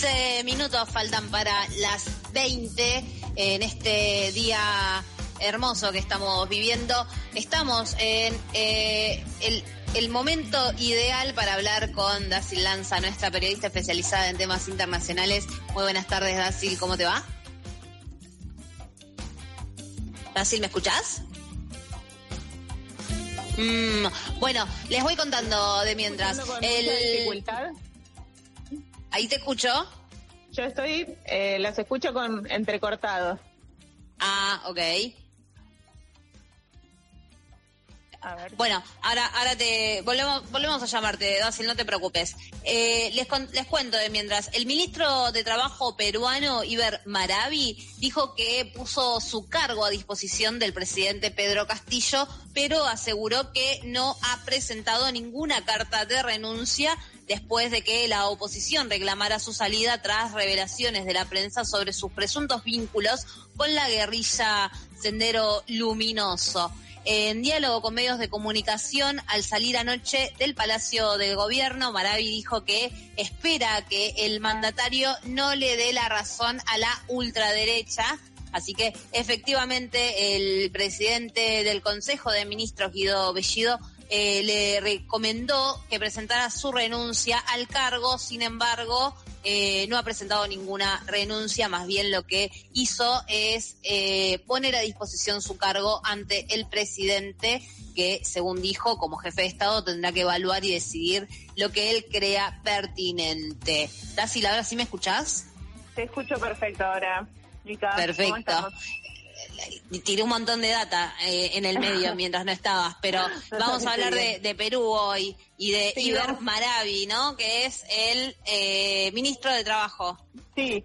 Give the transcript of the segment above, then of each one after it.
15 minutos faltan para las 20 en este día hermoso que estamos viviendo. Estamos en eh, el, el, momento ideal para hablar con Dacil Lanza, nuestra periodista especializada en temas internacionales. Muy buenas tardes, Dacil, ¿cómo te va? Dacil, ¿me escuchás? Mm, bueno, les voy contando de mientras. El... Ahí te escucho. Yo estoy, eh, las escucho con entrecortados. Ah, ok. Bueno, ahora, ahora te volvemos, volvemos a llamarte, Dacil, no te preocupes. Eh, les, les cuento de mientras. El ministro de Trabajo peruano, Iber Maravi, dijo que puso su cargo a disposición del presidente Pedro Castillo, pero aseguró que no ha presentado ninguna carta de renuncia después de que la oposición reclamara su salida tras revelaciones de la prensa sobre sus presuntos vínculos con la guerrilla Sendero Luminoso. En diálogo con medios de comunicación, al salir anoche del Palacio del Gobierno, Maravi dijo que espera que el mandatario no le dé la razón a la ultraderecha. Así que efectivamente el presidente del Consejo de Ministros, Guido Bellido, eh, le recomendó que presentara su renuncia al cargo. Sin embargo, eh, no ha presentado ninguna renuncia, más bien lo que hizo es eh, poner a disposición su cargo ante el presidente que, según dijo, como jefe de Estado tendrá que evaluar y decidir lo que él crea pertinente. Dasi, la verdad, ¿sí me escuchás? Te escucho perfecto ahora. Perfecto tiré un montón de data eh, en el medio mientras no estabas, pero vamos a hablar de, Perú hoy y de Iber Maravi, ¿no? Que es el eh, ministro de Trabajo. Sí,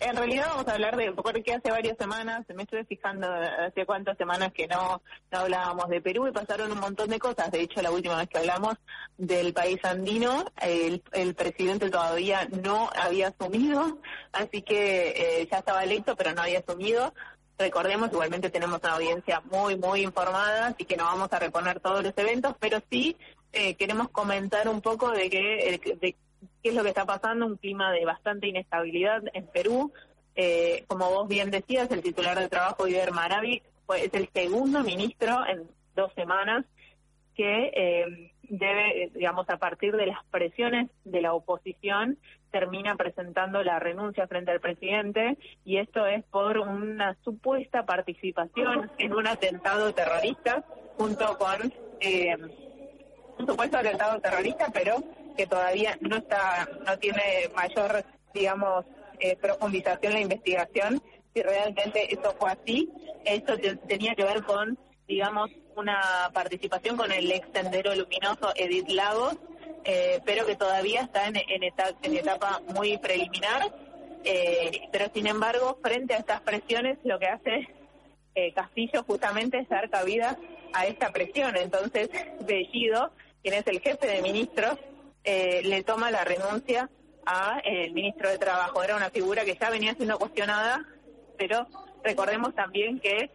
en realidad vamos a hablar de, porque hace varias semanas, me estoy fijando hace cuántas semanas que no, no hablábamos de Perú y pasaron un montón de cosas. De hecho, la última vez que hablamos del país andino, el, el presidente todavía no había asumido, así que eh, ya estaba electo, pero no había asumido. Recordemos, igualmente tenemos una audiencia muy, muy informada, así que no vamos a reponer todos los eventos, pero sí eh, queremos comentar un poco de, que, de qué es lo que está pasando, un clima de bastante inestabilidad en Perú. Eh, como vos bien decías, el titular de trabajo, Iber Maravi, es el segundo ministro en dos semanas que eh, debe, digamos, a partir de las presiones de la oposición, termina presentando la renuncia frente al presidente y esto es por una supuesta participación en un atentado terrorista junto con eh, un supuesto atentado terrorista, pero que todavía no está, no tiene mayor, digamos, eh, profundización la investigación si realmente eso fue así. Esto tenía que ver con, digamos, una participación con el ex tendero luminoso Edith Lagos, eh, pero que todavía está en, en, etapa, en etapa muy preliminar. Eh, pero sin embargo, frente a estas presiones, lo que hace eh, Castillo justamente es dar cabida a esta presión. Entonces, Bellido, quien es el jefe de ministros, le toma la renuncia a el ministro de Trabajo. Era una figura que ya venía siendo cuestionada, pero recordemos también que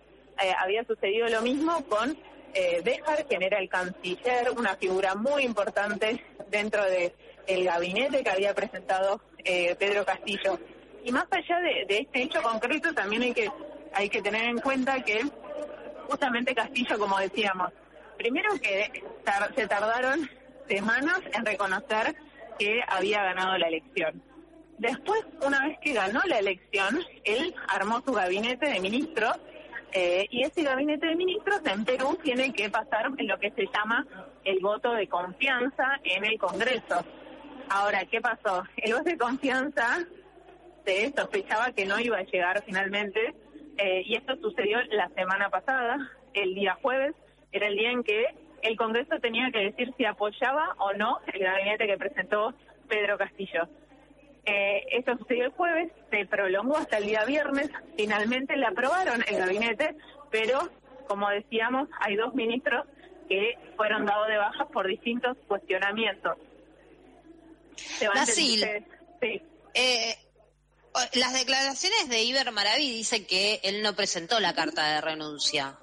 había sucedido lo mismo con eh, Dejar, quien era el canciller, una figura muy importante dentro del gabinete que había presentado eh, Pedro Castillo. Y más allá de, este hecho concreto, también hay que, hay que tener en cuenta que justamente Castillo, como decíamos, primero que se tardaron semanas en reconocer que había ganado la elección. Después, una vez que ganó la elección, él armó su gabinete de ministros eh, y ese gabinete de ministros en Perú tiene que pasar en lo que se llama el voto de confianza en el Congreso. Ahora, ¿qué pasó? El voto de confianza se sospechaba que no iba a llegar finalmente eh, y esto sucedió la semana pasada, el día jueves, era el día en que el Congreso tenía que decir si apoyaba o no el gabinete que presentó Pedro Castillo. Eh, esto sucedió el jueves, se prolongó hasta el día viernes, finalmente le aprobaron el gabinete, pero como decíamos, hay dos ministros que fueron dados de baja por distintos cuestionamientos. Brasil, sí. Eh, las declaraciones de Iber Maraví dicen que él no presentó la carta de renuncia.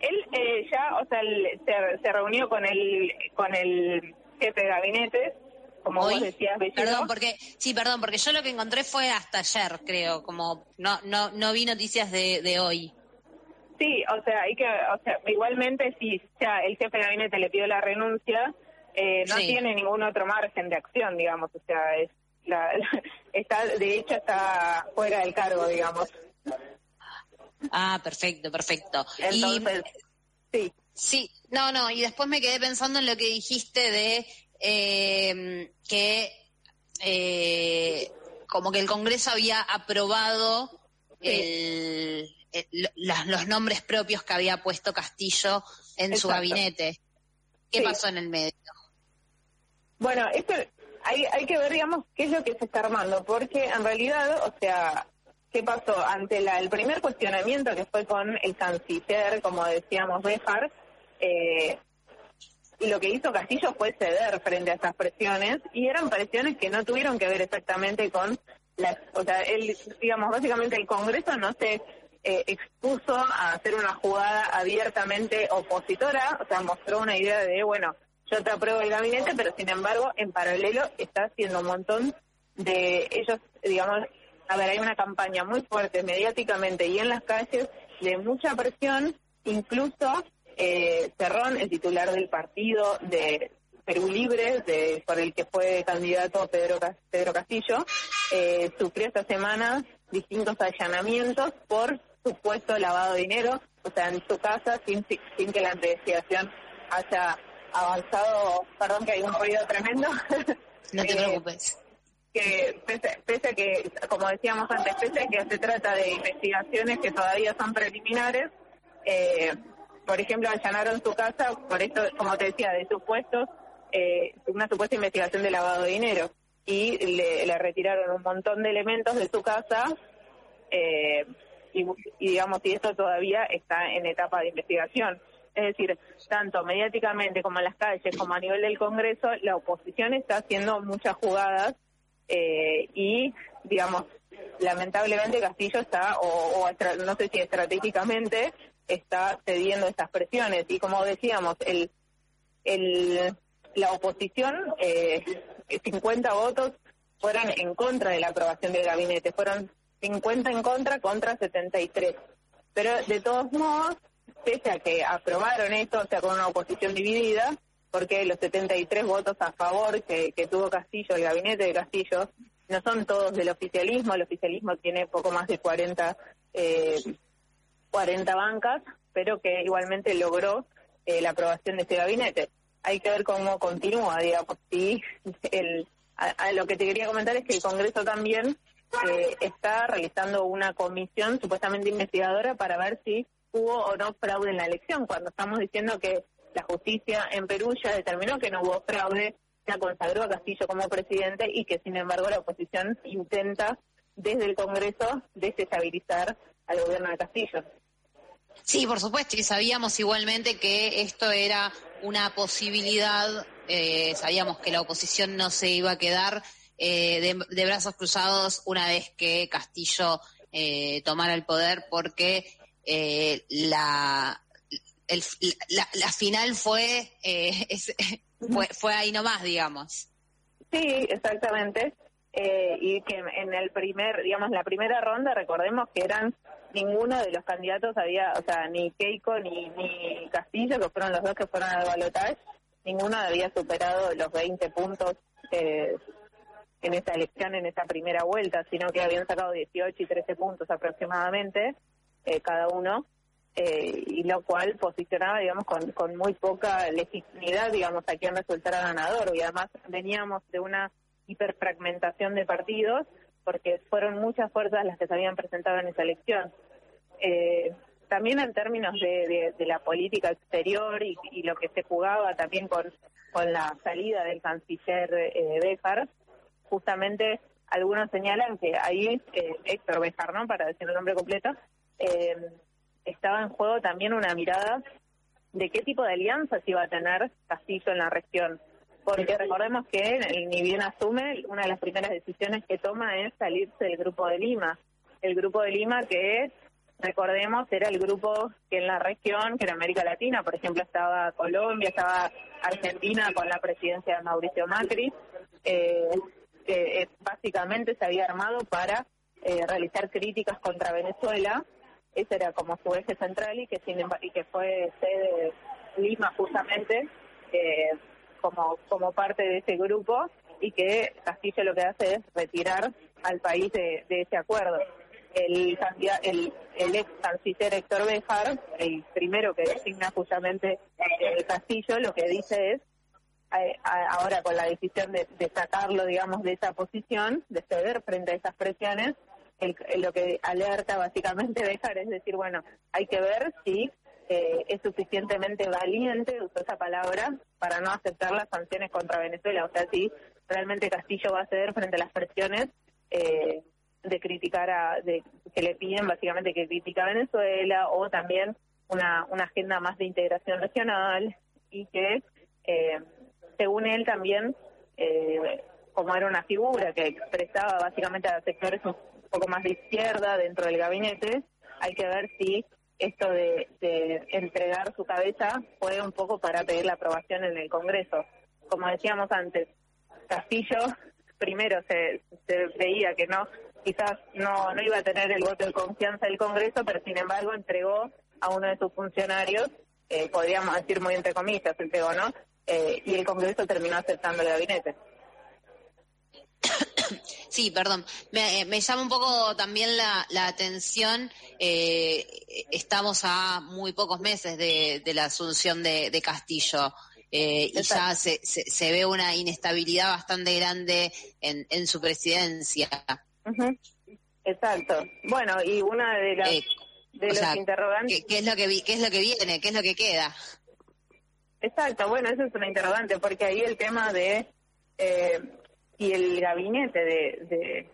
Él eh, ya, o sea, se, se reunió con el, con el jefe de gabinete como vos decías, Perdón, porque, sí, perdón, porque yo lo que encontré fue hasta ayer, creo, como no, no, no vi noticias de, de hoy. Sí, o sea, hay que, o sea, igualmente si ya el jefe de gabinete le pidió la renuncia, eh, no tiene ningún otro margen de acción, digamos, o sea, es la, está, de hecho está fuera del cargo, digamos. Ah, perfecto, perfecto. Entonces, sí. Sí, no, no, y después me quedé pensando en lo que dijiste de eh, que eh, como que el Congreso había aprobado los nombres propios que había puesto Castillo en su gabinete. ¿Qué pasó en el medio? Bueno, esto hay, hay que ver, digamos, qué es lo que se está armando, porque en realidad, o sea, ¿qué pasó? Ante la, el primer cuestionamiento que fue con el canciller, como decíamos, Bejar, eh, y lo que hizo Castillo fue ceder frente a esas presiones y eran presiones que no tuvieron que ver exactamente con las, o sea, él, digamos, básicamente el Congreso no se eh, expuso a hacer una jugada abiertamente opositora, o sea, mostró una idea de, bueno, yo te apruebo el gabinete, pero sin embargo, en paralelo está haciendo un montón de ellos, digamos, a ver, hay una campaña muy fuerte mediáticamente y en las calles de mucha presión, incluso eh, Cerrón, el titular del partido de Perú Libre, de, por el que fue candidato Pedro, Pedro Castillo, eh, sufrió esta semana distintos allanamientos por supuesto lavado de dinero, o sea, en su casa, sin, sin que la investigación haya avanzado. Perdón que hay un ruido tremendo. No te preocupes. que pese, pese, a que, como decíamos antes, pese a que se trata de investigaciones que todavía son preliminares, eh, por ejemplo, allanaron su casa, por esto, como te decía, de supuestos, eh, una supuesta investigación de lavado de dinero. Y le, retiraron un montón de elementos de su casa, eh, y, digamos, y esto todavía está en etapa de investigación. Es decir, tanto mediáticamente como en las calles, como a nivel del Congreso, la oposición está haciendo muchas jugadas eh, y, digamos, lamentablemente Castillo está, o, o no sé si estratégicamente, está cediendo estas presiones. Y como decíamos, el, el, la oposición, eh, 50 votos fueron en contra de la aprobación del gabinete, fueron 50 en contra contra 73. Pero de todos modos, pese a que aprobaron esto, o sea, con una oposición dividida, porque los 73 votos a favor que, que tuvo Castillo, el gabinete de Castillo, no son todos del oficialismo, el oficialismo tiene poco más de 40 eh, 40 bancas, pero que igualmente logró eh, la aprobación de este gabinete. Hay que ver cómo continúa, digamos. Y el, a, lo que te quería comentar es que el Congreso también eh, está realizando una comisión supuestamente investigadora para ver si hubo o no fraude en la elección, cuando estamos diciendo que la justicia en Perú ya determinó que no hubo fraude, ya consagró a Castillo como presidente y que sin embargo la oposición intenta desde el Congreso desestabilizar al gobierno de Castillo. Sí, por supuesto, y sabíamos igualmente que esto era una posibilidad, eh, sabíamos que la oposición no se iba a quedar eh, de, brazos cruzados una vez que Castillo eh, tomara el poder, porque la, la, final fue, fue, fue ahí nomás, digamos. Sí, exactamente. Y que en el primer, digamos, la primera ronda, recordemos que eran ninguno de los candidatos había, o sea, ni Keiko ni, ni Castillo, que fueron los dos que fueron al balotaje, ninguno había superado los 20 puntos eh, en esta elección, en esta primera vuelta, sino que habían sacado 18 y 13 puntos aproximadamente eh, cada uno, eh, y lo cual posicionaba, digamos, con, con muy poca legitimidad, digamos, a quien resultara ganador. Y además veníamos de una hiperfragmentación de partidos porque fueron muchas fuerzas las que se habían presentado en esa elección. Eh, también en términos de, la política exterior y, lo que se jugaba también con, con la salida del canciller eh, Béjar, justamente algunos señalan que ahí, eh, Héctor Béjar, ¿no? para decir el nombre completo, eh, estaba en juego también una mirada de qué tipo de alianzas iba a tener Castillo en la región porque recordemos que ni bien asume, una de las primeras decisiones que toma es salirse del Grupo de Lima. El Grupo de Lima que, recordemos, era el grupo que en la región, que en América Latina, por ejemplo, estaba Colombia, estaba Argentina con la presidencia de Mauricio Macri, eh, que básicamente se había armado para realizar críticas contra Venezuela. Ese era como su eje central y que, y que fue sede de Lima justamente como, como parte de ese grupo y que Castillo lo que hace es retirar al país de, ese acuerdo. El, el, el ex canciller Héctor Bejar, el primero que designa justamente el Castillo, lo que dice es, ahora con la decisión de, sacarlo, digamos, de esa posición, de ceder frente a esas presiones, lo que alerta básicamente Bejar es decir, bueno, hay que ver si eh, es suficientemente valiente, usó esa palabra, para no aceptar las sanciones contra Venezuela. O sea, si realmente Castillo va a ceder frente a las presiones eh, de criticar a, de, que le piden básicamente que critica a Venezuela o también una, agenda más de integración regional y que, eh, según él también, eh, como era una figura que expresaba básicamente a sectores un poco más de izquierda dentro del gabinete, hay que ver si esto de, de entregar su cabeza fue un poco para pedir la aprobación en el Congreso. Como decíamos antes, Castillo primero se, veía que no quizás no, no iba a tener el voto de confianza del Congreso, pero sin embargo entregó a uno de sus funcionarios, eh, podríamos decir muy entre comillas, entregó, ¿no? Eh, y el Congreso terminó aceptando el gabinete. Sí, perdón. Me, me, llama un poco también la, la atención. Eh, estamos a muy pocos meses de, de la asunción de, de Castillo. Eh, y ya se, se, ve una inestabilidad bastante grande en, en su presidencia. Exacto. Bueno, y una de las eh, de los interrogantes. ¿qué, es lo que qué es lo que viene? ¿Qué es lo que queda? Exacto. Bueno, eso es una interrogante porque ahí el tema de eh, si el gabinete de,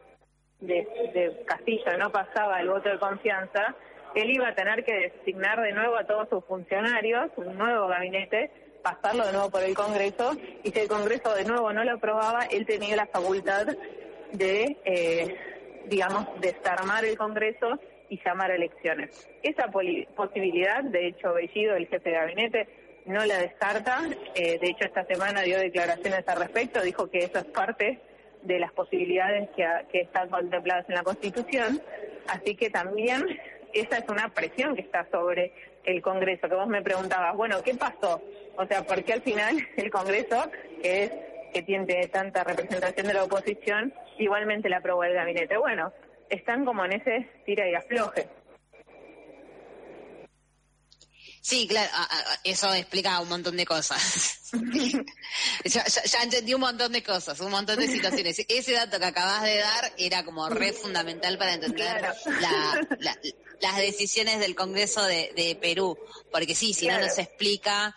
de, de Castillo no pasaba el voto de confianza, él iba a tener que designar de nuevo a todos sus funcionarios, un nuevo gabinete, pasarlo de nuevo por el Congreso y si el Congreso de nuevo no lo aprobaba, él tenía la facultad de, eh, digamos, desarmar el Congreso y llamar a elecciones. Esa posibilidad, de hecho, Bellido, el jefe de gabinete, no la descarta. Eh, de hecho, esta semana dio declaraciones al respecto, dijo que eso es parte de las posibilidades que, que están contempladas en la Constitución. Así que también esa es una presión que está sobre el Congreso, que vos me preguntabas, bueno, ¿qué pasó? O sea, ¿por qué al final el Congreso, que es que tiene tanta representación de la oposición, igualmente la aprobó el gabinete? Bueno, están como en ese tira y afloje. Sí, claro, eso explica un montón de cosas. ya, entendí un montón de cosas, un montón de situaciones. Ese dato que acabas de dar era como re fundamental para entender las decisiones del Congreso de, Perú. Porque sí, si no nos explica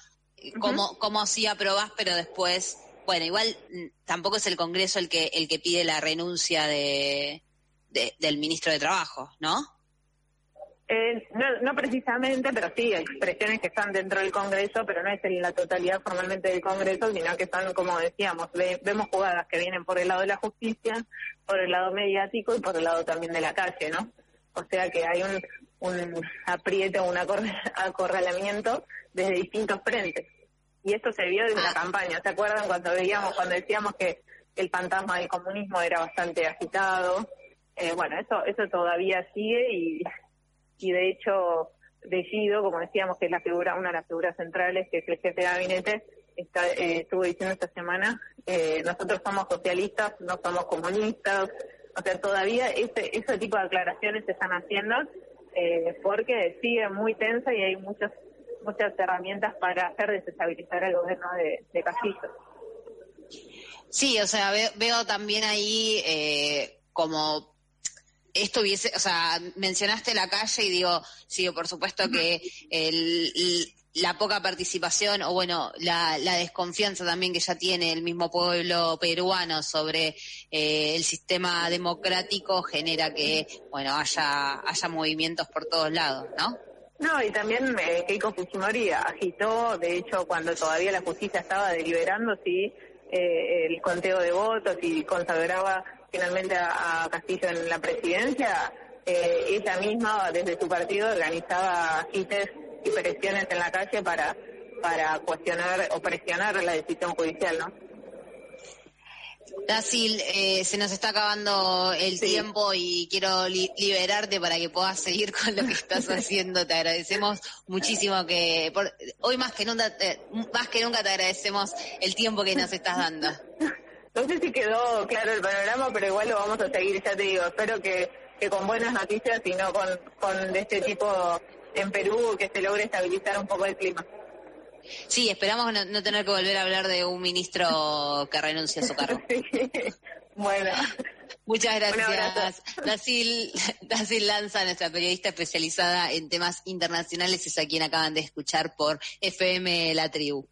cómo, cómo sí aprobás, pero después, bueno, igual mm, tampoco es el Congreso el que, el que pide la renuncia de, del ministro de Trabajo, ¿no? Eh, no, no precisamente, pero sí, hay expresiones que están dentro del Congreso, pero no es en la totalidad formalmente del Congreso, sino que están, como decíamos, vemos jugadas que vienen por el lado de la justicia, por el lado mediático y por el lado también de la calle, ¿no? O sea que hay un, un aprieto, un acorralamiento desde distintos frentes. Y esto se vio desde la ah. campaña. ¿Se acuerdan cuando veíamos, cuando decíamos que el fantasma del comunismo era bastante agitado? Eh, bueno, eso, eso todavía sigue y y de hecho Bellido, como decíamos, que es la figura, una de las figuras centrales, que el jefe de gabinete, está, eh, estuvo diciendo esta semana, eh, nosotros somos socialistas, no somos comunistas, o sea, todavía ese, ese tipo de aclaraciones se están haciendo eh, porque sigue muy tensa y hay muchas muchas herramientas para hacer desestabilizar el gobierno de, de Castillo. Sí, o sea, veo, veo también ahí eh, como esto hubiese, o sea, mencionaste la calle y digo, sí, por supuesto que la poca participación o bueno, la, desconfianza también que ya tiene el mismo pueblo peruano sobre eh, el sistema democrático genera que, bueno, haya, haya movimientos por todos lados, ¿no? No, y también eh, Keiko Fujimori agitó, de hecho, cuando todavía la justicia estaba deliberando si eh, el conteo de votos y consagraba finalmente a, Castillo en la presidencia, eh, ella misma desde su partido organizaba cites y presiones en la calle para, para cuestionar o presionar la decisión judicial, ¿no? Dacil, eh, se nos está acabando el tiempo y quiero liberarte para que puedas seguir con lo que estás haciendo. Te agradecemos muchísimo que hoy más que nunca, eh, más que nunca te agradecemos el tiempo que nos estás dando. No sé si quedó claro el panorama, pero igual lo vamos a seguir, ya te digo. Espero que, que con buenas noticias y no con, con de este tipo en Perú, que se logre estabilizar un poco el clima. Sí, esperamos no, tener que volver a hablar de un ministro que renuncia a su cargo. Bueno. Muchas gracias. Dacil, Dacil Lanza, nuestra periodista especializada en temas internacionales, es a quien acaban de escuchar por FM La Tribu.